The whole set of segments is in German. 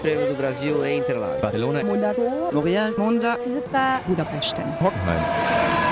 Prêmio do Brasil em Interlagos. Barcelona, Monaco, L'Oréal, Monza, Suzuka, Budapest. Hockenheim.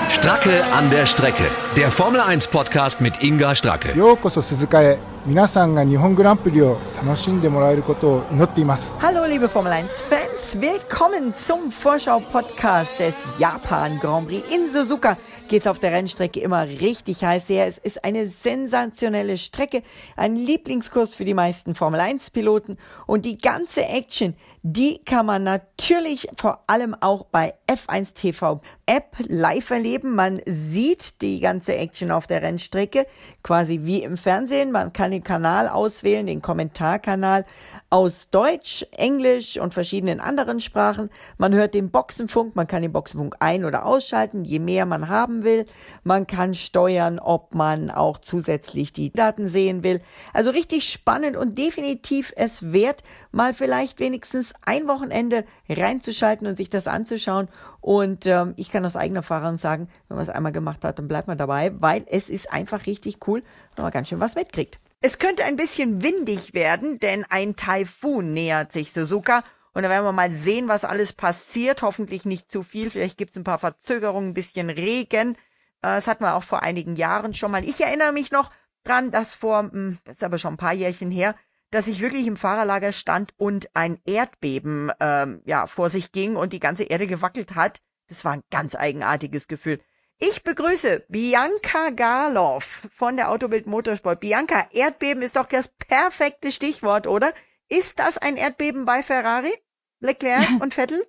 Stracke an der Strecke. Der Formel 1 Podcast mit Inga Stracke. ようこそ鈴鹿へ皆さんが日本グランプリを楽しんでもらえることを祈っています Hallo liebe Formel 1 Fans, willkommen zum Vorschau-Podcast des Japan Grand Prix. In Suzuka geht's auf der Rennstrecke immer richtig heiß her. Es ist eine sensationelle Strecke, ein Lieblingskurs für die meisten Formel 1 Piloten und die ganze Action, die kann man natürlich vor allem auch bei F1 TV App live erleben. Man sieht die ganze Action auf der Rennstrecke quasi wie im Fernsehen. Man kann den Kanal auswählen, den Kommentarkanal aus Deutsch, Englisch und verschiedenen anderen Sprachen. Man hört den Boxenfunk, man kann den Boxenfunk ein- oder ausschalten, je mehr man haben will. Man kann steuern, ob man auch zusätzlich die Daten sehen will. Also richtig spannend und definitiv es wert, mal vielleicht wenigstens ein Wochenende reinzuschalten und sich das anzuschauen. Und ähm, ich kann aus eigener Erfahrung sagen, wenn man es einmal gemacht hat, dann bleibt man dabei, weil es ist einfach richtig cool, wenn man ganz schön was mitkriegt. Es könnte ein bisschen windig werden, denn ein Taifun nähert sich Suzuka. Und da werden wir mal sehen, was alles passiert. Hoffentlich nicht zu viel. Vielleicht gibt es ein paar Verzögerungen, ein bisschen Regen. Äh, Das hatten wir auch vor einigen Jahren schon mal. Ich erinnere mich noch dran, dass vor, hm, das ist aber schon ein paar Jährchen her, dass ich wirklich im Fahrerlager stand und ein Erdbeben ähm, ja vor sich ging und die ganze Erde gewackelt hat. Das war ein ganz eigenartiges Gefühl. Ich begrüße Bianca Garloff von der Autobild Motorsport. Bianca, Erdbeben ist doch das perfekte Stichwort, oder? Ist das ein Erdbeben bei Ferrari, Leclerc und Vettel?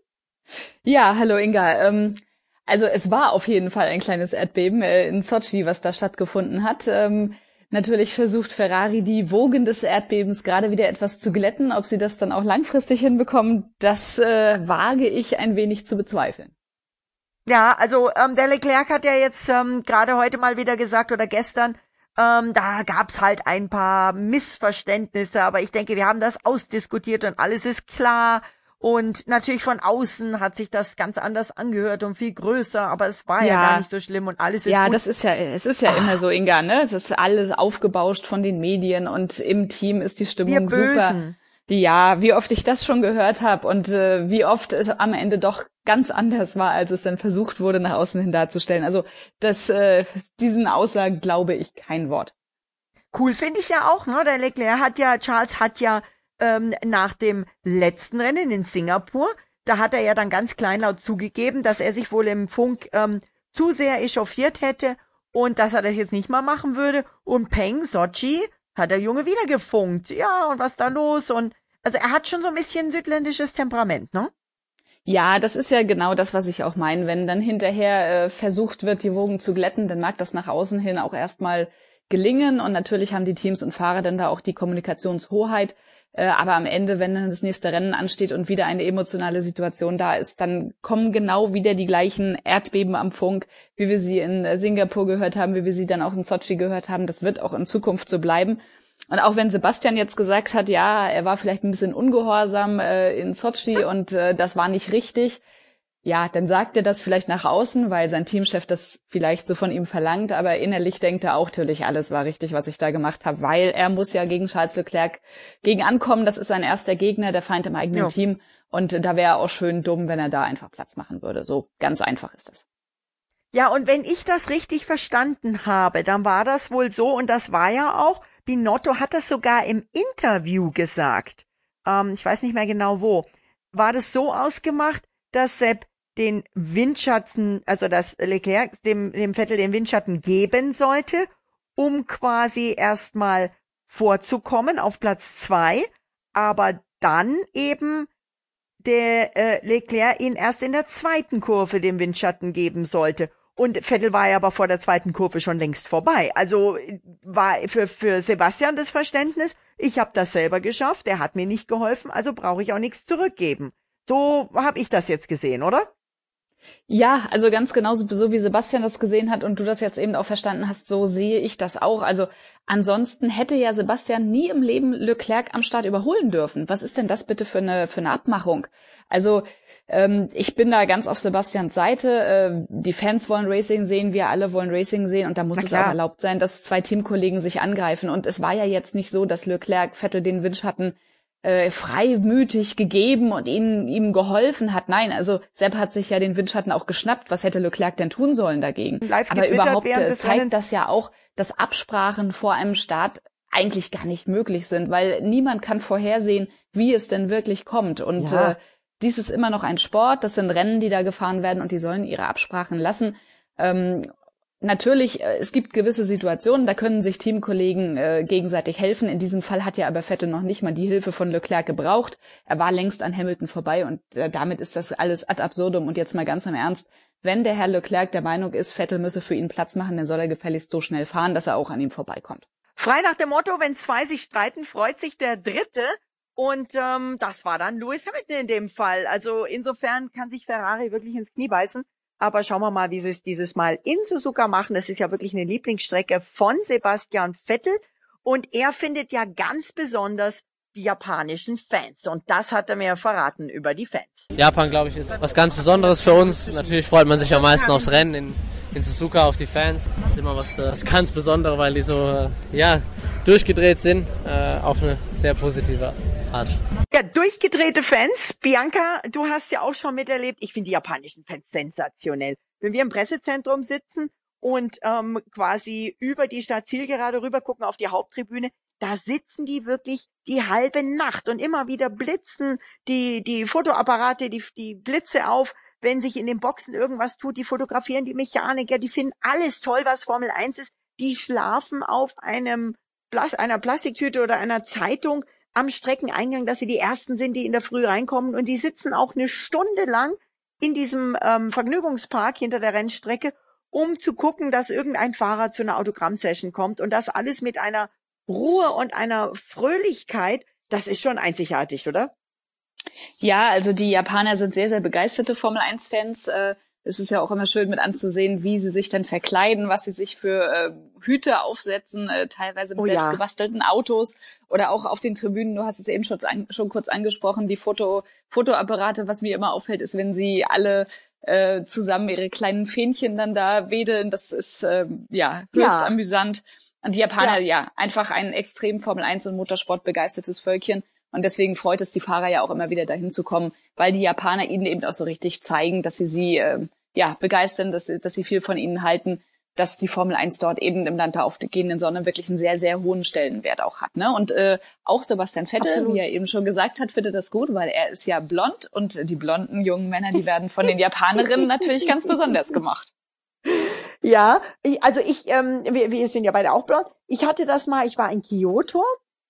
Ja, hallo Inga. Ähm, also es war auf jeden Fall ein kleines Erdbeben äh, in Sochi, was da stattgefunden hat. Ähm, natürlich versucht Ferrari die Wogen des Erdbebens gerade wieder etwas zu glätten. Ob sie das dann auch langfristig hinbekommen, das äh, wage ich ein wenig zu bezweifeln. Ja, also ähm, der Leclerc hat ja jetzt ähm, gerade heute mal wieder gesagt oder gestern, ähm, da gab's halt ein paar Missverständnisse, aber ich denke, wir haben das ausdiskutiert und alles ist klar. Und natürlich von außen hat sich das ganz anders angehört und viel größer, aber es war ja, Ja. gar nicht so schlimm und alles ist Ja, gut. das ist ja, es ist ja immer so, Inga, ne? Es ist alles aufgebauscht von den Medien und im Team ist die Stimmung super. Ja, wie oft ich das schon gehört habe und äh, wie oft es am Ende doch ganz anders war, als es dann versucht wurde, nach außen hin darzustellen. Also das, äh, diesen Aussagen glaube ich kein Wort. Cool finde ich ja auch, ne? Der Leclerc hat ja, Charles hat ja ähm, nach dem letzten Rennen in Singapur, da hat er ja dann ganz kleinlaut zugegeben, dass er sich wohl im Funk ähm, zu sehr echauffiert hätte und dass er das jetzt nicht mal machen würde. Und Peng, Sochi, hat der Junge wieder gefunkt. Ja, und was da los? Und also er hat schon so ein bisschen südländisches Temperament, ne? Ja, das ist ja genau das, was ich auch meine. Wenn dann hinterher äh, versucht wird, die Wogen zu glätten, dann mag das nach außen hin auch erstmal gelingen. Und natürlich haben die Teams und Fahrer dann da auch die Kommunikationshoheit. Äh, aber am Ende, wenn dann das nächste Rennen ansteht und wieder eine emotionale Situation da ist, dann kommen genau wieder die gleichen Erdbeben am Funk, wie wir sie in Singapur gehört haben, wie wir sie dann auch in Sochi gehört haben. Das wird auch in Zukunft so bleiben. Und auch wenn Sebastian jetzt gesagt hat, ja, er war vielleicht ein bisschen ungehorsam äh, in Sochi und äh, das war nicht richtig, ja, dann sagt er das vielleicht nach außen, weil sein Teamchef das vielleicht so von ihm verlangt, aber innerlich denkt er auch natürlich, alles war richtig, was ich da gemacht habe, weil er muss ja gegen Charles Leclerc gegen ankommen, das ist sein erster Gegner, der Feind im eigenen Ja. Team und da wäre er auch schön dumm, wenn er da einfach Platz machen würde. So ganz einfach ist das. Ja, und wenn ich das richtig verstanden habe, dann war das wohl so, und das war ja auch, Binotto hat das sogar im Interview gesagt. Ähm, ich weiß nicht mehr genau wo. War das so ausgemacht, dass Sepp den Windschatten, also dass Leclerc dem, dem Vettel den Windschatten geben sollte, um quasi erstmal vorzukommen auf Platz zwei, aber dann eben der äh, Leclerc ihn erst in der zweiten Kurve dem Windschatten geben sollte. Und Vettel war ja aber vor der zweiten Kurve schon längst vorbei. Also äh, war für, für Sebastian das Verständnis, ich habe das selber geschafft, er hat mir nicht geholfen, also brauche ich auch nichts zurückgeben. So habe ich das jetzt gesehen, oder? Ja, also ganz genauso so wie Sebastian das gesehen hat und du das jetzt eben auch verstanden hast, so sehe ich das auch. Also ansonsten hätte ja Sebastian nie im Leben Leclerc am Start überholen dürfen. Was ist denn das bitte für eine für eine Abmachung? Also ähm, ich bin da ganz auf Sebastians Seite. Äh, die Fans wollen Racing sehen, wir alle wollen Racing sehen und da muss es auch erlaubt sein, dass zwei Teamkollegen sich angreifen. Und es war ja jetzt nicht so, dass Leclerc Vettel den Windschatten äh, freimütig gegeben und ihm, ihm geholfen hat. Nein, also Sepp hat sich ja den Windschatten auch geschnappt. Was hätte Leclerc denn tun sollen dagegen? Live Aber überhaupt äh, zeigt Rennens. das ja auch, dass Absprachen vor einem Start eigentlich gar nicht möglich sind, weil niemand kann vorhersehen, wie es denn wirklich kommt. Und Ja. äh, dies ist immer noch ein Sport, das sind Rennen, die da gefahren werden und die sollen ihre Absprachen lassen. Ähm, natürlich, äh, es gibt gewisse Situationen, da können sich Teamkollegen äh, gegenseitig helfen. In diesem Fall hat ja aber Vettel noch nicht mal die Hilfe von Leclerc gebraucht. Er war längst an Hamilton vorbei und äh, damit ist das alles ad absurdum. Und jetzt mal ganz im Ernst, wenn der Herr Leclerc der Meinung ist, Vettel müsse für ihn Platz machen, dann soll er gefälligst so schnell fahren, dass er auch an ihm vorbeikommt. Frei nach dem Motto, wenn zwei sich streiten, freut sich der Dritte. Und ähm, das war dann Lewis Hamilton in dem Fall. Also insofern kann sich Ferrari wirklich ins Knie beißen. Aber schauen wir mal, wie sie es dieses Mal in Suzuka machen. Das ist ja wirklich eine Lieblingsstrecke von Sebastian Vettel. Und er findet ja ganz besonders die japanischen Fans. Und das hat er mir verraten über die Fans. Japan, glaube ich, ist was ganz Besonderes für uns. Natürlich freut man sich am meisten aufs Rennen in, in Suzuka, auf die Fans. Das ist immer was, äh, was ganz Besonderes, weil die so äh, ja, durchgedreht sind, äh, auf eine sehr positive Art. Ja, durchgedrehte Fans. Bianca, du hast ja auch schon miterlebt. Ich finde die japanischen Fans sensationell. Wenn wir im Pressezentrum sitzen und ähm, quasi über die Stadt Zielgerade rüber gucken auf die Haupttribüne, da sitzen die wirklich die halbe Nacht und immer wieder blitzen die, die Fotoapparate, die, die Blitze auf, wenn sich in den Boxen irgendwas tut, die fotografieren die Mechaniker, die finden alles toll, was Formel 1 ist. Die schlafen auf einem Plas einer Plastiktüte oder einer Zeitung am Streckeneingang, dass sie die Ersten sind, die in der Früh reinkommen. Und die sitzen auch eine Stunde lang in diesem ähm, Vergnügungspark hinter der Rennstrecke, um zu gucken, dass irgendein Fahrer zu einer Autogrammsession kommt. Und das alles mit einer Ruhe und einer Fröhlichkeit. Das ist schon einzigartig, oder? Ja, also die Japaner sind sehr, sehr begeisterte Formel 1-Fans. Äh, es ist ja auch immer schön mit anzusehen, wie sie sich dann verkleiden, was sie sich für äh, Hüte aufsetzen, äh, teilweise mit Oh ja. selbst gebastelten Autos oder auch auf den Tribünen. Du hast es eben schon, an, schon kurz angesprochen, die Foto, Fotoapparate. Was mir immer auffällt, ist, wenn sie alle äh, zusammen ihre kleinen Fähnchen dann da wedeln. Das ist äh, ja höchst Ja. amüsant. Und die Japaner, Ja. ja. einfach ein extrem Formel 1 und Motorsport begeistertes Völkchen. Und deswegen freut es die Fahrer ja auch immer wieder dahin zu kommen, weil die Japaner ihnen eben auch so richtig zeigen, dass sie sie äh, ja begeistern, dass, sie- dass sie viel von ihnen halten, dass die Formel 1 dort eben im Land der aufgehenden Sonne wirklich einen sehr, sehr hohen Stellenwert auch hat. Ne? Und äh, auch Sebastian Vettel, Absolut. wie er eben schon gesagt hat, findet das gut, weil er ist ja blond und die blonden jungen Männer, die werden von den Japanerinnen natürlich ganz besonders gemacht. Ja, ich, also ich, ähm, wir, wir sind ja beide auch blond. Ich hatte das mal, ich war in Kyoto,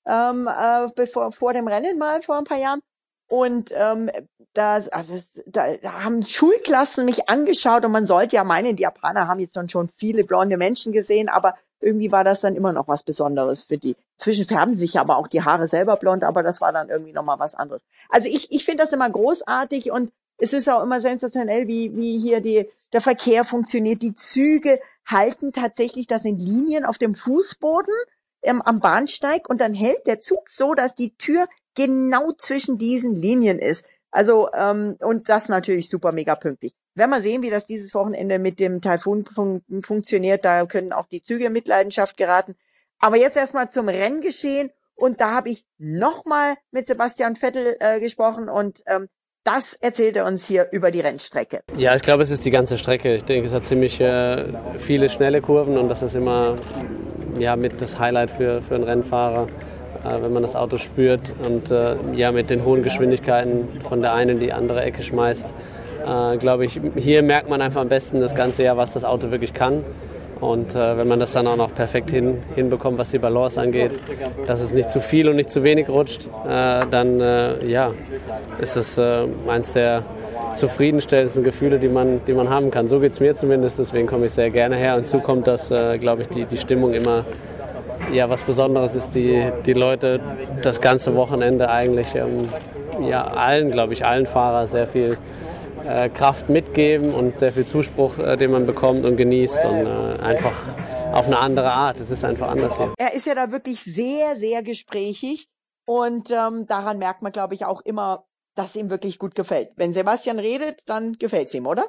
ähm, äh, bevor, vor dem Rennen mal vor ein paar Jahren. Und ähm, da, also da, da haben Schulklassen mich angeschaut und man sollte ja meinen, die Japaner haben jetzt schon viele blonde Menschen gesehen, aber irgendwie war das dann immer noch was Besonderes für die. Zwischen färben sich aber auch die Haare selber blond, aber das war dann irgendwie nochmal was anderes. Also ich, ich finde das immer großartig und es ist auch immer sensationell, wie, wie hier die, der Verkehr funktioniert. Die Züge halten tatsächlich, das sind Linien auf dem Fußboden ähm, am Bahnsteig und dann hält der Zug so, dass die Tür genau zwischen diesen Linien ist. Also, ähm, und das natürlich super mega pünktlich. Werden wir sehen, wie das dieses Wochenende mit dem Taifun fun funktioniert. Da können auch die Züge in Mitleidenschaft geraten. Aber jetzt erstmal zum Renngeschehen. Und da habe ich nochmal mit Sebastian Vettel äh, gesprochen und ähm, das erzählt er uns hier über die Rennstrecke. Ja, ich glaube, es ist die ganze Strecke. Ich denke, es hat ziemlich äh, viele schnelle Kurven und das ist immer ja, mit das Highlight für, für einen Rennfahrer, äh, wenn man das Auto spürt und äh, ja, mit den hohen Geschwindigkeiten von der einen in die andere Ecke schmeißt. Äh, glaube ich, hier merkt man einfach am besten das ganze Jahr, was das Auto wirklich kann. Und äh, wenn man das dann auch noch perfekt hin, hinbekommt, was die Balance angeht, dass es nicht zu viel und nicht zu wenig rutscht, äh, dann äh, ja, ist es äh, eins der zufriedenstellendsten Gefühle, die man, die man haben kann. So geht es mir zumindest, deswegen komme ich sehr gerne her. Und hinzu kommt, dass, äh, glaube ich, die, die Stimmung immer ja, was Besonderes ist, die, die Leute das ganze Wochenende eigentlich ähm, ja, allen, glaube ich, allen Fahrer sehr viel äh, Kraft mitgeben und sehr viel Zuspruch, äh, den man bekommt und genießt und äh, einfach auf eine andere Art. Es ist einfach anders hier. Er ist ja da wirklich sehr, sehr gesprächig und ähm, daran merkt man, glaube ich, auch immer, dass ihm wirklich gut gefällt. Wenn Sebastian redet, dann gefällt's ihm, oder?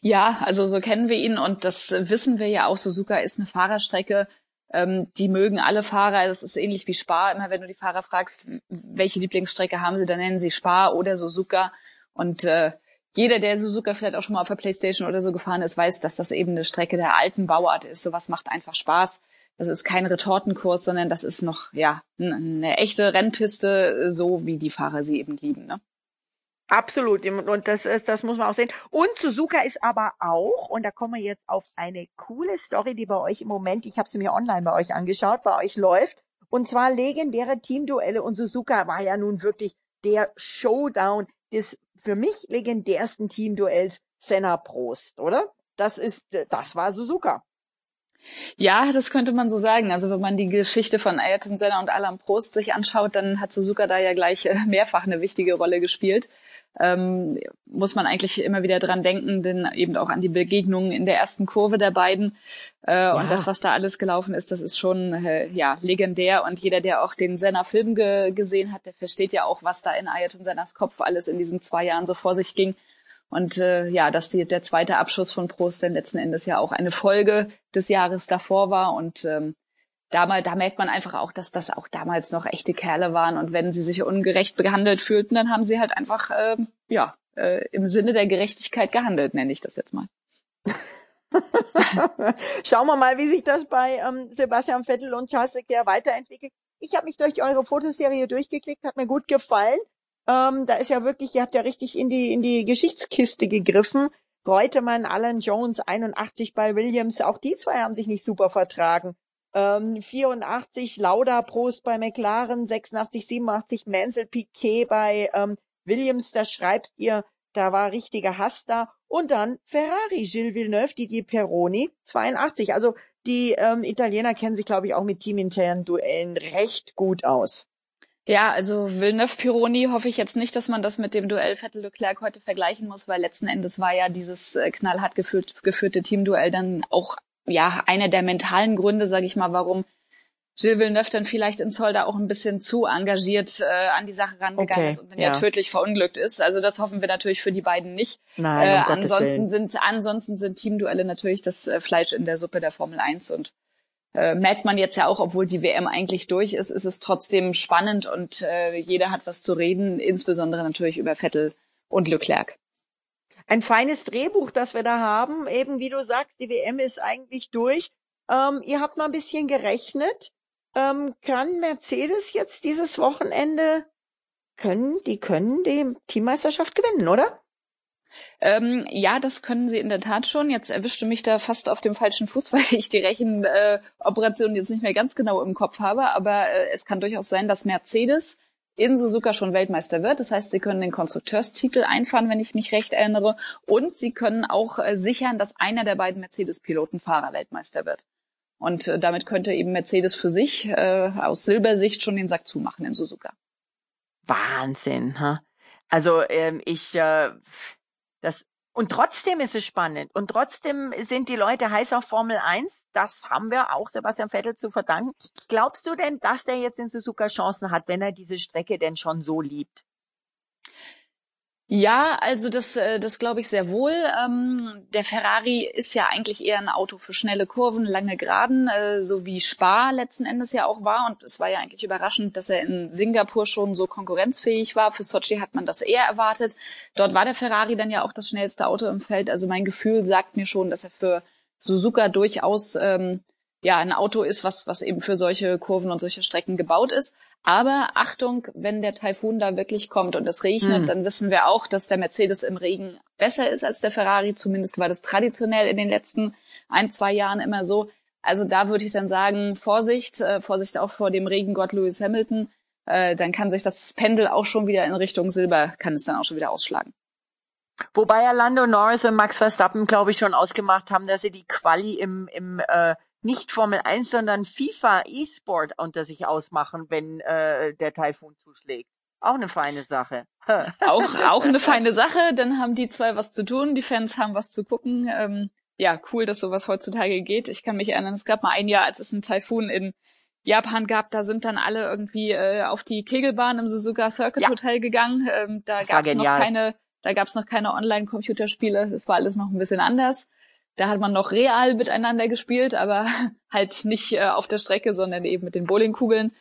Ja, also so kennen wir ihn und das wissen wir ja auch. Suzuka ist eine Fahrerstrecke, Ähm, die mögen alle Fahrer. Das ist ähnlich wie Spa. Immer wenn du die Fahrer fragst, welche Lieblingsstrecke haben sie, dann nennen sie Spa oder Suzuka. Und äh, jeder, der Suzuka vielleicht auch schon mal auf der Playstation oder so gefahren ist, weiß, dass das eben eine Strecke der alten Bauart ist. Sowas macht einfach Spaß. Das ist kein Retortenkurs, sondern das ist noch ja eine echte Rennpiste, so wie die Fahrer sie eben lieben. Ne? Absolut. Und das ist, das muss man auch sehen. Und Suzuka ist aber auch, und da kommen wir jetzt auf eine coole Story, die bei euch im Moment, ich habe sie mir online bei euch angeschaut, bei euch läuft. Und zwar legendäre Teamduelle. Und Suzuka war ja nun wirklich der Showdown des für mich legendärsten Teamduells Senna Prost, oder? Das ist, das war Suzuka. Ja, das könnte man so sagen. Also wenn man die Geschichte von Ayrton Senna und Alain Prost sich anschaut, dann hat Suzuka da ja gleich äh, mehrfach eine wichtige Rolle gespielt. Ähm, muss man eigentlich immer wieder dran denken, denn eben auch an die Begegnungen in der ersten Kurve der beiden. Äh, ja. Und das, was da alles gelaufen ist, das ist schon äh, ja legendär. Und jeder, der auch den Senna-Film ge gesehen hat, der versteht ja auch, was da in Ayrton Sennas Kopf alles in diesen zwei Jahren so vor sich ging. Und äh, ja, dass die, der zweite Abschuss von Prost dann letzten Endes ja auch eine Folge des Jahres davor war. Und ähm, damals, da merkt man einfach auch, dass das auch damals noch echte Kerle waren. Und wenn sie sich ungerecht behandelt fühlten, dann haben sie halt einfach äh, ja äh, im Sinne der Gerechtigkeit gehandelt, nenne ich das jetzt mal. Schauen wir mal, wie sich das bei ähm, Sebastian Vettel und Charles Leclerc weiterentwickelt. Ich habe mich durch eure Fotoserie durchgeklickt, hat mir gut gefallen. Ähm, da ist ja wirklich, ihr habt ja richtig in die, in die Geschichtskiste gegriffen. Reutemann, Alan Jones, 81 bei Williams, auch die zwei haben sich nicht super vertragen. Ähm, 84 Lauda Prost bei McLaren, 86, 87 Mansell Piquet bei ähm, Williams, da schreibt ihr, da war richtiger Hass da. Und dann Ferrari, Gilles Villeneuve, Didier Peroni, 82. Also die ähm, Italiener kennen sich, glaube ich, auch mit teaminternen Duellen recht gut aus. Ja, also Villeneuve-Pironi hoffe ich jetzt nicht, dass man das mit dem Duell Vettel-Leclerc heute vergleichen muss, weil letzten Endes war ja dieses äh, knallhart geführt, geführte Teamduell dann auch ja einer der mentalen Gründe, sage ich mal, warum Gilles Villeneuve dann vielleicht in Zoll da auch ein bisschen zu engagiert äh, an die Sache rangegangen okay, ist und dann ja. ja. tödlich verunglückt ist. Also das hoffen wir natürlich für die beiden nicht. Nein, äh, um ansonsten sind ansonsten sind Teamduelle natürlich das äh, Fleisch in der Suppe der Formel 1 und äh, merkt man jetzt ja auch, obwohl die WM eigentlich durch ist, ist es trotzdem spannend und äh, jeder hat was zu reden, insbesondere natürlich über Vettel und Leclerc. Ein feines Drehbuch, das wir da haben. Eben wie du sagst, die WM ist eigentlich durch. Ähm, ihr habt mal ein bisschen gerechnet. Ähm, kann Mercedes jetzt dieses Wochenende können, die können die Teammeisterschaft gewinnen, oder? Ähm, ja, das können sie in der Tat schon. Jetzt erwischte mich da fast auf dem falschen Fuß, weil ich die Rechenoperation äh, jetzt nicht mehr ganz genau im Kopf habe. Aber äh, es kann durchaus sein, dass Mercedes in Suzuka schon Weltmeister wird. Das heißt, sie können den Konstrukteurstitel einfahren, wenn ich mich recht erinnere. Und sie können auch äh, sichern, dass einer der beiden Mercedes-Piloten Fahrer Weltmeister wird. Und äh, damit könnte eben Mercedes für sich äh, aus Silbersicht schon den Sack zumachen in Suzuka. Wahnsinn, ha? Also ähm, ich äh, das, und trotzdem ist es spannend. Und trotzdem sind die Leute heiß auf Formel 1. Das haben wir auch Sebastian Vettel zu verdanken. Glaubst du denn, dass der jetzt in Suzuka Chancen hat, wenn er diese Strecke denn schon so liebt? Ja, also das, äh, das glaube ich sehr wohl. Ähm, der Ferrari ist ja eigentlich eher ein Auto für schnelle Kurven, lange Geraden, äh, so wie Spa letzten Endes ja auch war. Und es war ja eigentlich überraschend, dass er in Singapur schon so konkurrenzfähig war. Für Sochi hat man das eher erwartet. Dort war der Ferrari dann ja auch das schnellste Auto im Feld. Also mein Gefühl sagt mir schon, dass er für Suzuka durchaus ähm, ja ein Auto ist, was, was eben für solche Kurven und solche Strecken gebaut ist. Aber Achtung, wenn der Taifun da wirklich kommt und es regnet, hm. dann wissen wir auch, dass der Mercedes im Regen besser ist als der Ferrari. Zumindest war das traditionell in den letzten ein, zwei Jahren immer so. Also da würde ich dann sagen, Vorsicht, äh, Vorsicht auch vor dem Regengott Lewis Hamilton. Äh, dann kann sich das Pendel auch schon wieder in Richtung Silber, kann es dann auch schon wieder ausschlagen. Wobei ja Lando Norris und Max Verstappen, glaube ich, schon ausgemacht haben, dass sie die Quali im, im äh, nicht Formel 1, sondern FIFA E-Sport unter sich ausmachen, wenn äh, der Taifun zuschlägt. Auch eine feine Sache. auch, auch eine feine Sache. Dann haben die zwei was zu tun, die Fans haben was zu gucken. Ähm, ja, cool, dass sowas heutzutage geht. Ich kann mich erinnern, es gab mal ein Jahr, als es einen Taifun in Japan gab, da sind dann alle irgendwie äh, auf die Kegelbahn im Suzuka Circuit ja. Hotel gegangen. Ähm, da gab es noch keine, da gab es noch keine Online-Computerspiele. Das war alles noch ein bisschen anders. Da hat man noch real miteinander gespielt, aber halt nicht äh, auf der Strecke, sondern eben mit den Bowlingkugeln.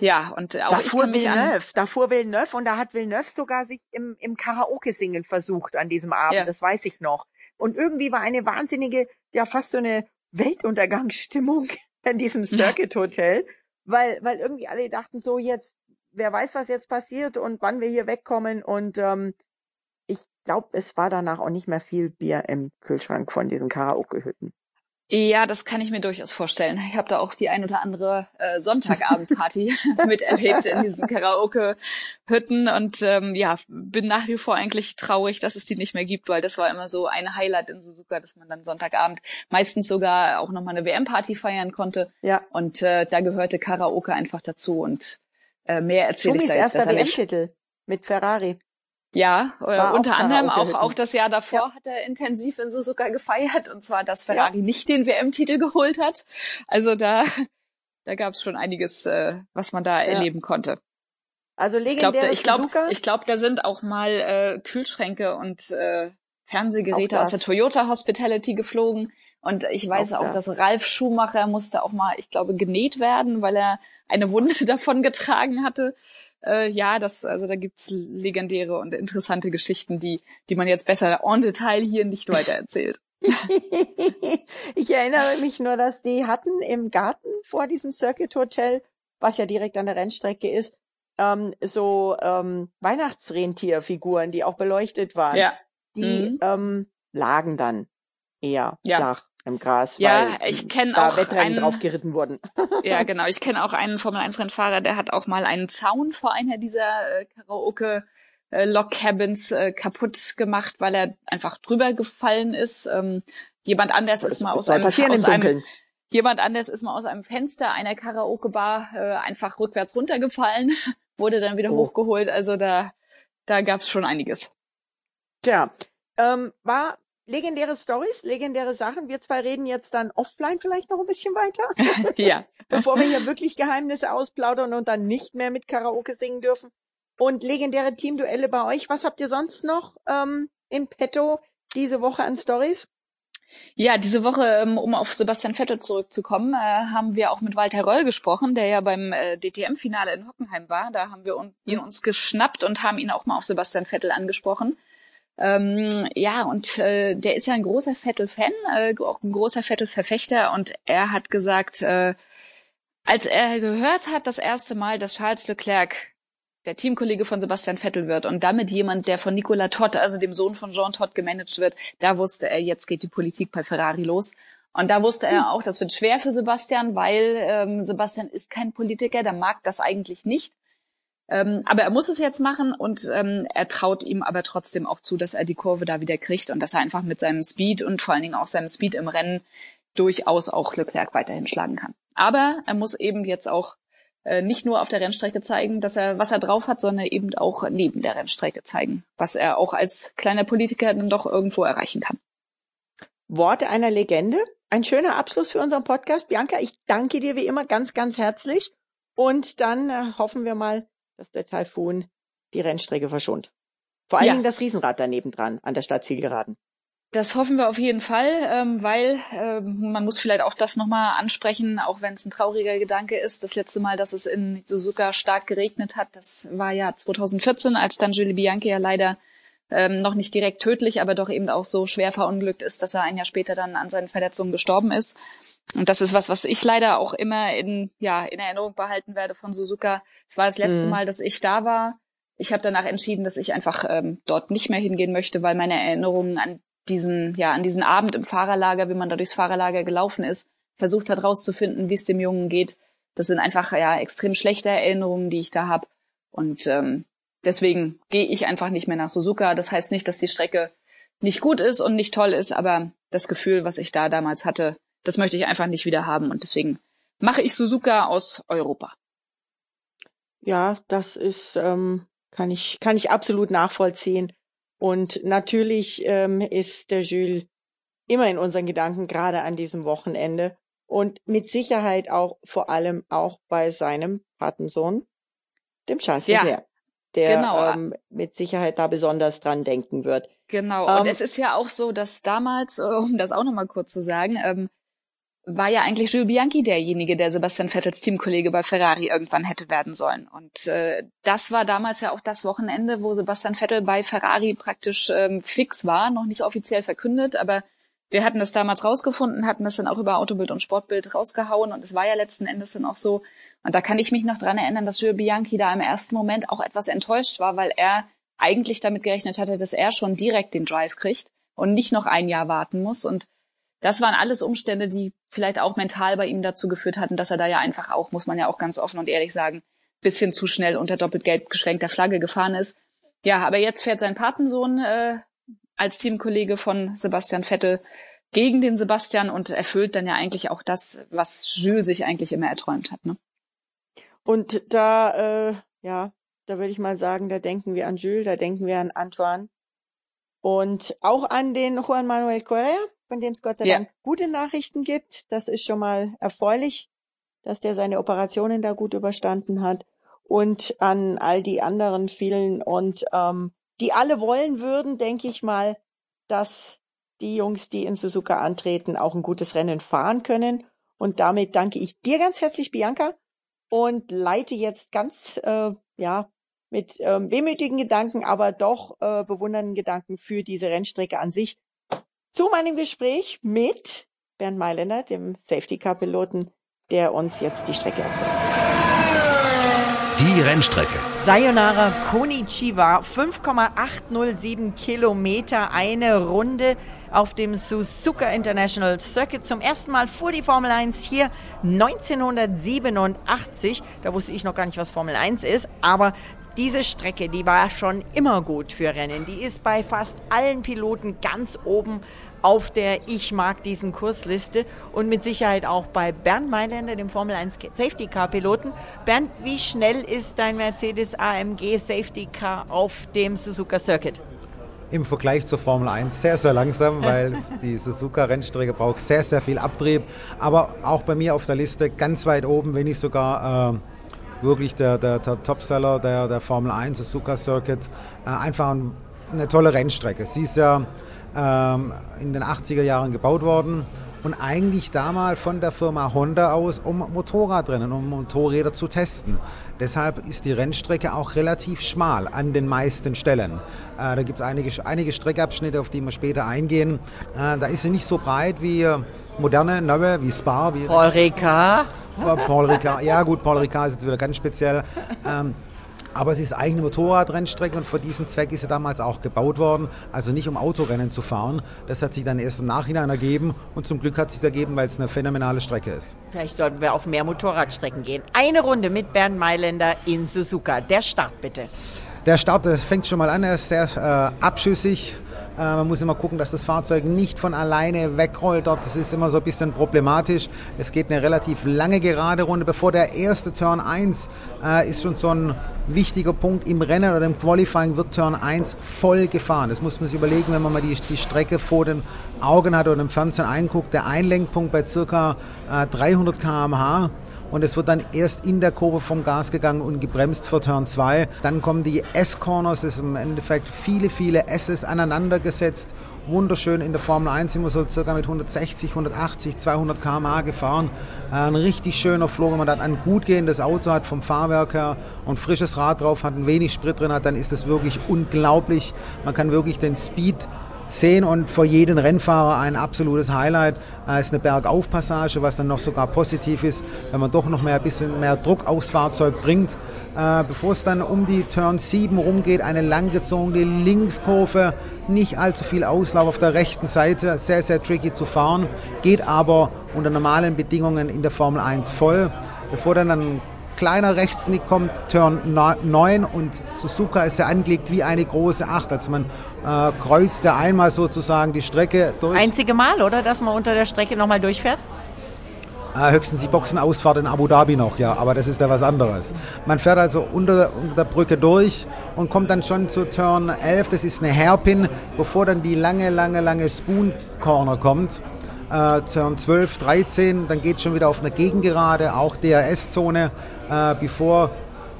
Ja, und auch da ich fuhr mich Villeneuve, an. da fuhr Villeneuve und da hat Villeneuve sogar sich im, im Karaoke-Singen versucht an diesem Abend, Ja. das weiß ich noch. Und irgendwie war eine wahnsinnige, ja fast so eine Weltuntergangsstimmung in diesem Circuit Hotel, weil, weil irgendwie alle dachten so jetzt, wer weiß, was jetzt passiert und wann wir hier wegkommen und ähm, glaube, es war danach auch nicht mehr viel Bier im Kühlschrank von diesen Karaoke-Hütten. Ja, das kann ich mir durchaus vorstellen. Ich habe da auch die ein oder andere äh, Sonntagabendparty miterlebt in diesen Karaoke-Hütten und ähm, ja, bin nach wie vor eigentlich traurig, dass es die nicht mehr gibt, weil das war immer so ein Highlight in Suzuka, dass man dann Sonntagabend meistens sogar auch nochmal eine WM-Party feiern konnte Ja. und äh, da gehörte Karaoke einfach dazu und äh, mehr erzähle ich da jetzt erster besser nicht. WM-Titel mit Ferrari. Ja, äh, War unter anderem auch, auch das Jahr davor hat er intensiv in Suzuka gefeiert und zwar, dass Ferrari nicht den WM-Titel geholt hat. Also da, da gab es schon einiges, äh, was man da Ja. erleben konnte. Also Ich glaube, legendäre ich glaube, ich glaube, da sind auch mal äh, Kühlschränke und äh, Fernsehgeräte aus der. Toyota Hospitality geflogen. Und ich weiß Auch auch, das. dass Ralf Schumacher musste auch mal, ich glaube, genäht werden, weil er eine Wunde davon getragen hatte. Äh, ja, das, also da gibt's legendäre und interessante Geschichten, die, die man jetzt besser en Detail hier nicht weiter erzählt. ich erinnere mich nur, dass die hatten im Garten vor diesem Circuit Hotel, was ja direkt an der Rennstrecke ist, ähm, so ähm, Weihnachtsrentierfiguren, die auch beleuchtet waren. Ja. Die Mhm. ähm, lagen dann eher Ja. flach im Gras, Ja, weil ich kenn da auch Wettrennen einen- drauf geritten wurden. Ja, genau. Ich kenne auch einen Formel-1-Rennfahrer, der hat auch mal einen Zaun vor einer dieser äh, Karaoke äh, Log Cabins äh, kaputt gemacht, weil er einfach drüber gefallen ist. Ähm, jemand anders ist mal aus einem, aus einem jemand anders ist mal aus einem Fenster einer Karaoke-Bar äh, einfach rückwärts runtergefallen, wurde dann wieder Oh. hochgeholt. Also da da gab's schon einiges. Tja, ähm, war legendäre Stories, legendäre Sachen. Wir zwei reden jetzt dann offline vielleicht noch ein bisschen weiter. ja. bevor wir hier wirklich Geheimnisse ausplaudern und dann nicht mehr mit Karaoke singen dürfen. Und legendäre Teamduelle bei euch. Was habt ihr sonst noch ähm, im Petto diese Woche an Stories? Ja, diese Woche, ähm, um auf Sebastian Vettel zurückzukommen, äh, haben wir auch mit Walter Röll gesprochen, der ja beim äh, DTM-Finale in Hockenheim war. Da haben wir un ihn uns geschnappt und haben ihn auch mal auf Sebastian Vettel angesprochen. Ähm, ja, und äh, der ist ja ein großer Vettel-Fan, äh, auch ein großer Vettel-Verfechter und er hat gesagt, äh, als er gehört hat das erste Mal, dass Charles Leclerc der Teamkollege von Sebastian Vettel wird und damit jemand, der von Nicola Todd, also dem Sohn von Jean Todt, gemanagt wird, da wusste er, jetzt geht die Politik bei Ferrari los. Und da wusste er auch, das wird schwer für Sebastian, weil ähm, Sebastian ist kein Politiker, der mag das eigentlich nicht. Ähm, aber er muss es jetzt machen und ähm, er traut ihm aber trotzdem auch zu, dass er die Kurve da wieder kriegt und dass er einfach mit seinem Speed und vor allen Dingen auch seinem Speed im Rennen durchaus auch Leclerc weiterhin schlagen kann. Aber er muss eben jetzt auch äh, nicht nur auf der Rennstrecke zeigen, dass er was er drauf hat, sondern eben auch neben der Rennstrecke zeigen, was er auch als kleiner Politiker dann doch irgendwo erreichen kann. Worte einer Legende. Ein schöner Abschluss für unseren Podcast. Bianca, ich danke dir wie immer ganz, ganz herzlich. Und dann äh, hoffen wir mal, dass der Taifun die Rennstrecke verschont. Vor allen Ja. Dingen das Riesenrad daneben dran an der Stadtzielgeraden. Das hoffen wir auf jeden Fall, ähm, weil ähm, man muss vielleicht auch das nochmal ansprechen, auch wenn es ein trauriger Gedanke ist. Das letzte Mal, dass es in Suzuka stark geregnet hat, das war ja 2014, als dann Julie Bianchi ja leider ähm, noch nicht direkt tödlich, aber doch eben auch so schwer verunglückt ist, dass er ein Jahr später dann an seinen Verletzungen gestorben ist. Und das ist was, was ich leider auch immer in, ja, in Erinnerung behalten werde von Suzuka. Es war das letzte Mhm. Mal, dass ich da war. Ich habe danach entschieden, dass ich einfach ähm, dort nicht mehr hingehen möchte, weil meine Erinnerungen an diesen, ja, an diesen Abend im Fahrerlager, wie man da durchs Fahrerlager gelaufen ist, versucht hat rauszufinden, wie es dem Jungen geht. Das sind einfach ja extrem schlechte Erinnerungen, die ich da habe. Und ähm, deswegen gehe ich einfach nicht mehr nach Suzuka. Das heißt nicht, dass die Strecke nicht gut ist und nicht toll ist, aber das Gefühl, was ich da damals hatte, das möchte ich einfach nicht wieder haben. Und deswegen mache ich Suzuka aus Europa. Ja, das ist, ähm, kann ich, kann ich absolut nachvollziehen. Und natürlich ähm, ist der Jules immer in unseren Gedanken, gerade an diesem Wochenende. Und mit Sicherheit auch vor allem auch bei seinem Patensohn, dem Charles Ja, Leclerc, der genau. ähm, mit Sicherheit da besonders dran denken wird. Genau. Und ähm, es ist ja auch so, dass damals, äh, um das auch nochmal kurz zu sagen, ähm, war ja eigentlich Jules Bianchi derjenige, der Sebastian Vettels Teamkollege bei Ferrari irgendwann hätte werden sollen. Und äh, das war damals ja auch das Wochenende, wo Sebastian Vettel bei Ferrari praktisch ähm, fix war, noch nicht offiziell verkündet, aber wir hatten das damals rausgefunden, hatten das dann auch über Autobild und Sportbild rausgehauen und es war ja letzten Endes dann auch so. Und da kann ich mich noch dran erinnern, dass Jules Bianchi da im ersten Moment auch etwas enttäuscht war, weil er eigentlich damit gerechnet hatte, dass er schon direkt den Drive kriegt und nicht noch ein Jahr warten muss. Und das waren alles Umstände, die vielleicht auch mental bei ihm dazu geführt hatten, dass er da ja einfach auch, muss man ja auch ganz offen und ehrlich sagen, bisschen zu schnell unter doppelt gelb geschwenkter Flagge gefahren ist. Ja, aber jetzt fährt sein Patensohn äh, als Teamkollege von Sebastian Vettel gegen den Sebastian und erfüllt dann ja eigentlich auch das, was Jules sich eigentlich immer erträumt hat. Ne? Und da, äh, ja, da würde ich mal sagen, da denken wir an Jules, da denken wir an Antoine und auch an den Juan Manuel Correa, von dem es Gott sei ja. Dank gute Nachrichten gibt. Das ist schon mal erfreulich, dass der seine Operationen da gut überstanden hat. Und an all die anderen vielen und ähm, die alle wollen würden, denke ich mal, dass die Jungs, die in Suzuka antreten, auch ein gutes Rennen fahren können. Und damit danke ich dir ganz herzlich, Bianca, und leite jetzt ganz äh, ja mit ähm, wehmütigen Gedanken, aber doch äh, bewundernden Gedanken für diese Rennstrecke an sich zu meinem Gespräch mit Bernd Mailänder, dem Safety-Car-Piloten, der uns jetzt die Strecke erklärt. Die Rennstrecke. Sayonara Konichiwa, 5,807 Kilometer, eine Runde auf dem Suzuka International Circuit. Zum ersten Mal fuhr die Formel 1 hier 1987. Da wusste ich noch gar nicht, was Formel 1 ist, aber diese Strecke, die war schon immer gut für Rennen. Die ist bei fast allen Piloten ganz oben auf der Ich mag diesen Kursliste und mit Sicherheit auch bei Bernd Mailänder, dem Formel 1 Safety Car Piloten. Bernd, wie schnell ist dein Mercedes AMG Safety Car auf dem Suzuka Circuit? Im Vergleich zur Formel 1 sehr, sehr langsam, weil die Suzuka-Rennstrecke braucht sehr, sehr viel Abtrieb. Aber auch bei mir auf der Liste ganz weit oben, wenn nicht sogar äh, wirklich der, der, der Topseller der, der Formel 1 Suzuka Circuit. Äh, einfach ein, eine tolle Rennstrecke. Sie ist ja ähm, in den 80er Jahren gebaut worden und eigentlich damals von der Firma Honda aus, um Motorradrennen, um Motorräder zu testen. Deshalb ist die Rennstrecke auch relativ schmal an den meisten Stellen. Äh, da gibt es einige, einige Streckabschnitte, auf die wir später eingehen. Äh, da ist sie nicht so breit wie moderne, neue, wie Spa. Wie Paul Ricard. Paul Ricard, ja gut, Paul Ricard ist jetzt wieder ganz speziell. Ähm, aber es ist eigene Motorradrennstrecke und für diesen Zweck ist sie damals auch gebaut worden. Also nicht um Autorennen zu fahren. Das hat sich dann erst im Nachhinein ergeben und zum Glück hat es sich ergeben, weil es eine phänomenale Strecke ist. Vielleicht sollten wir auf mehr Motorradstrecken gehen. Eine Runde mit Bernd Mailänder in Suzuka. Der Start bitte. Der Start fängt schon mal an, er ist sehr äh, abschüssig. Äh, man muss immer gucken, dass das Fahrzeug nicht von alleine wegrollt. Dort. Das ist immer so ein bisschen problematisch. Es geht eine relativ lange gerade Runde. Bevor der erste Turn 1 äh, ist schon so ein wichtiger Punkt im Rennen oder im Qualifying wird Turn 1 voll gefahren. Das muss man sich überlegen, wenn man mal die, die Strecke vor den Augen hat oder im Fernsehen einguckt. Der Einlenkpunkt bei ca. 300 km/h und es wird dann erst in der Kurve vom Gas gegangen und gebremst für Turn 2. Dann kommen die S-Corners, das ist im Endeffekt viele, viele S's aneinandergesetzt. Wunderschön in der Formel 1 immer so circa mit 160, 180, 200 km/h gefahren. Ein richtig schöner Flug, wenn man dann ein gut gehendes Auto hat vom Fahrwerk her und frisches Rad drauf hat, ein wenig Sprit drin hat, dann ist das wirklich unglaublich. Man kann wirklich den Speed sehen und für jeden Rennfahrer ein absolutes Highlight. Es ist eine Bergaufpassage, was dann noch sogar positiv ist, wenn man doch noch mehr ein bisschen mehr Druck aufs Fahrzeug bringt. Äh, bevor es dann um die Turn 7 rumgeht, eine langgezogene Linkskurve, nicht allzu viel Auslauf auf der rechten Seite, sehr, sehr tricky zu fahren, geht aber unter normalen Bedingungen in der Formel 1 voll. Bevor dann ein kleiner Rechtsknick kommt, Turn 9 und Suzuka ist ja angelegt wie eine große 8. Also man äh, kreuzt ja einmal sozusagen die Strecke durch. Einzige Mal, oder? Dass man unter der Strecke nochmal durchfährt? Äh, höchstens die Boxenausfahrt in Abu Dhabi noch, ja, aber das ist ja was anderes. Man fährt also unter, unter der Brücke durch und kommt dann schon zu Turn 11, das ist eine Hairpin, bevor dann die lange, lange, lange Spoon Corner kommt äh, 12, 13, dann geht es schon wieder auf eine Gegengerade, auch DRS-Zone, äh, bevor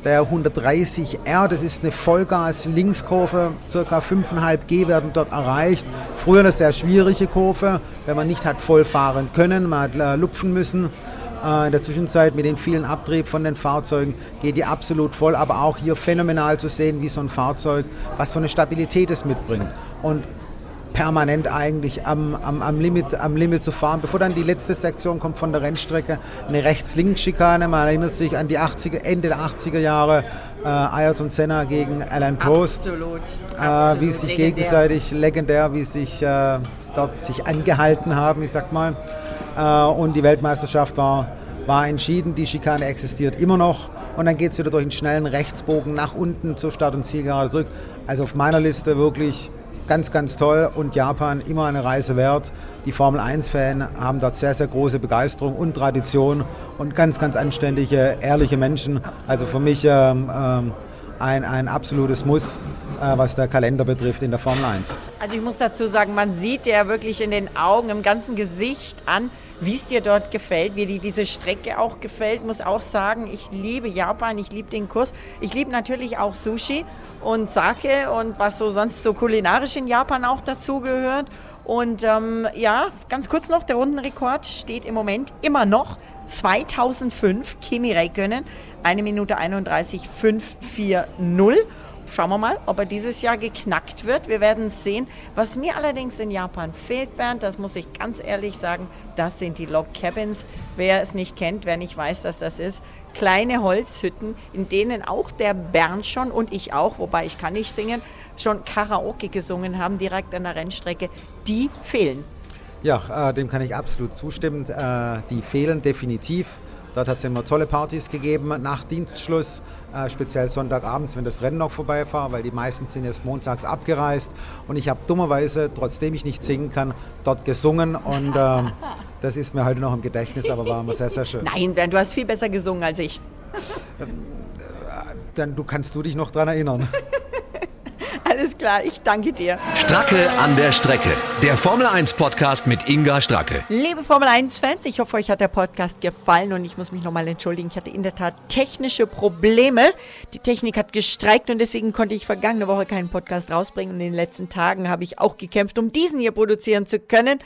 der 130R, das ist eine Vollgas-Linkskurve, circa 5,5 G werden dort erreicht. Früher eine sehr schwierige Kurve, wenn man nicht hat voll fahren können, man hat äh, lupfen müssen. Äh, in der Zwischenzeit mit den vielen Abtrieb von den Fahrzeugen geht die absolut voll, aber auch hier phänomenal zu sehen, wie so ein Fahrzeug, was für eine Stabilität es mitbringt. Und permanent eigentlich am, am, am, Limit, am Limit zu fahren, bevor dann die letzte Sektion kommt von der Rennstrecke, eine Rechts-Links-Schikane. Man erinnert sich an die 80er, Ende der 80er Jahre, äh, Ayrton Senna gegen Alan Prost. Absolut. Äh, wie sie sich legendär. gegenseitig legendär, wie sich äh, dort sich angehalten haben, ich sag mal. Äh, und die Weltmeisterschaft war, war entschieden, die Schikane existiert immer noch. Und dann geht es wieder durch einen schnellen Rechtsbogen nach unten zur Start- und Zielgerade zurück. Also auf meiner Liste wirklich ganz, ganz toll und Japan immer eine Reise wert. Die Formel 1-Fans haben dort sehr, sehr große Begeisterung und Tradition und ganz, ganz anständige, ehrliche Menschen. Also für mich ähm, ähm, ein, ein absolutes Muss, äh, was der Kalender betrifft in der Formel 1. Also ich muss dazu sagen, man sieht ja wirklich in den Augen, im ganzen Gesicht an, wie es dir dort gefällt, wie dir diese Strecke auch gefällt. Muss auch sagen, ich liebe Japan, ich liebe den Kurs. Ich liebe natürlich auch Sushi und Sake und was so sonst so kulinarisch in Japan auch dazugehört. Und ähm, ja, ganz kurz noch, der Rundenrekord steht im Moment immer noch 2005, Kimi Räikkönen, 1 Minute 31, 540. Schauen wir mal, ob er dieses Jahr geknackt wird. Wir werden sehen. Was mir allerdings in Japan fehlt, Bernd, das muss ich ganz ehrlich sagen, das sind die Log Cabins. Wer es nicht kennt, wer nicht weiß, dass das ist, kleine Holzhütten, in denen auch der Bernd schon und ich auch, wobei ich kann nicht singen, schon Karaoke gesungen haben, direkt an der Rennstrecke, die fehlen. Ja, äh, dem kann ich absolut zustimmen. Äh, die fehlen definitiv. Dort hat es immer tolle Partys gegeben nach Dienstschluss, äh, speziell Sonntagabends, wenn das Rennen noch vorbei war, weil die meisten sind jetzt montags abgereist. Und ich habe dummerweise, trotzdem ich nicht singen kann, dort gesungen und ähm, das ist mir heute noch im Gedächtnis, aber war immer sehr, sehr schön. Nein, Bernd, du hast viel besser gesungen als ich. Dann du kannst du dich noch dran erinnern. Alles klar, ich danke dir. Stracke an der Strecke. Der Formel 1 Podcast mit Inga Stracke. Liebe Formel 1-Fans, ich hoffe, euch hat der Podcast gefallen und ich muss mich nochmal entschuldigen. Ich hatte in der Tat technische Probleme. Die Technik hat gestreikt und deswegen konnte ich vergangene Woche keinen Podcast rausbringen. Und in den letzten Tagen habe ich auch gekämpft, um diesen hier produzieren zu können.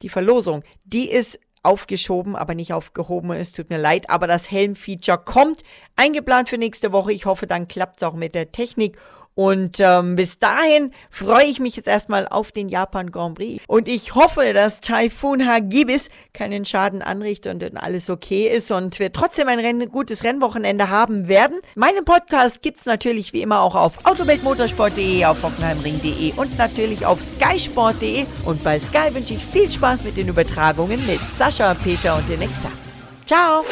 Die Verlosung, die ist aufgeschoben, aber nicht aufgehoben. Es tut mir leid, aber das Helm-Feature kommt. Eingeplant für nächste Woche. Ich hoffe, dann klappt es auch mit der Technik. Und ähm, bis dahin freue ich mich jetzt erstmal auf den Japan Grand Prix. Und ich hoffe, dass Typhoon Hagibis keinen Schaden anrichtet und alles okay ist und wir trotzdem ein Renn gutes Rennwochenende haben werden. Meinen Podcast gibt's natürlich wie immer auch auf autobeltmotorsport.de, auf hockenheimring.de und natürlich auf skysport.de. Und bei Sky wünsche ich viel Spaß mit den Übertragungen mit Sascha, Peter und den Experten. Ciao!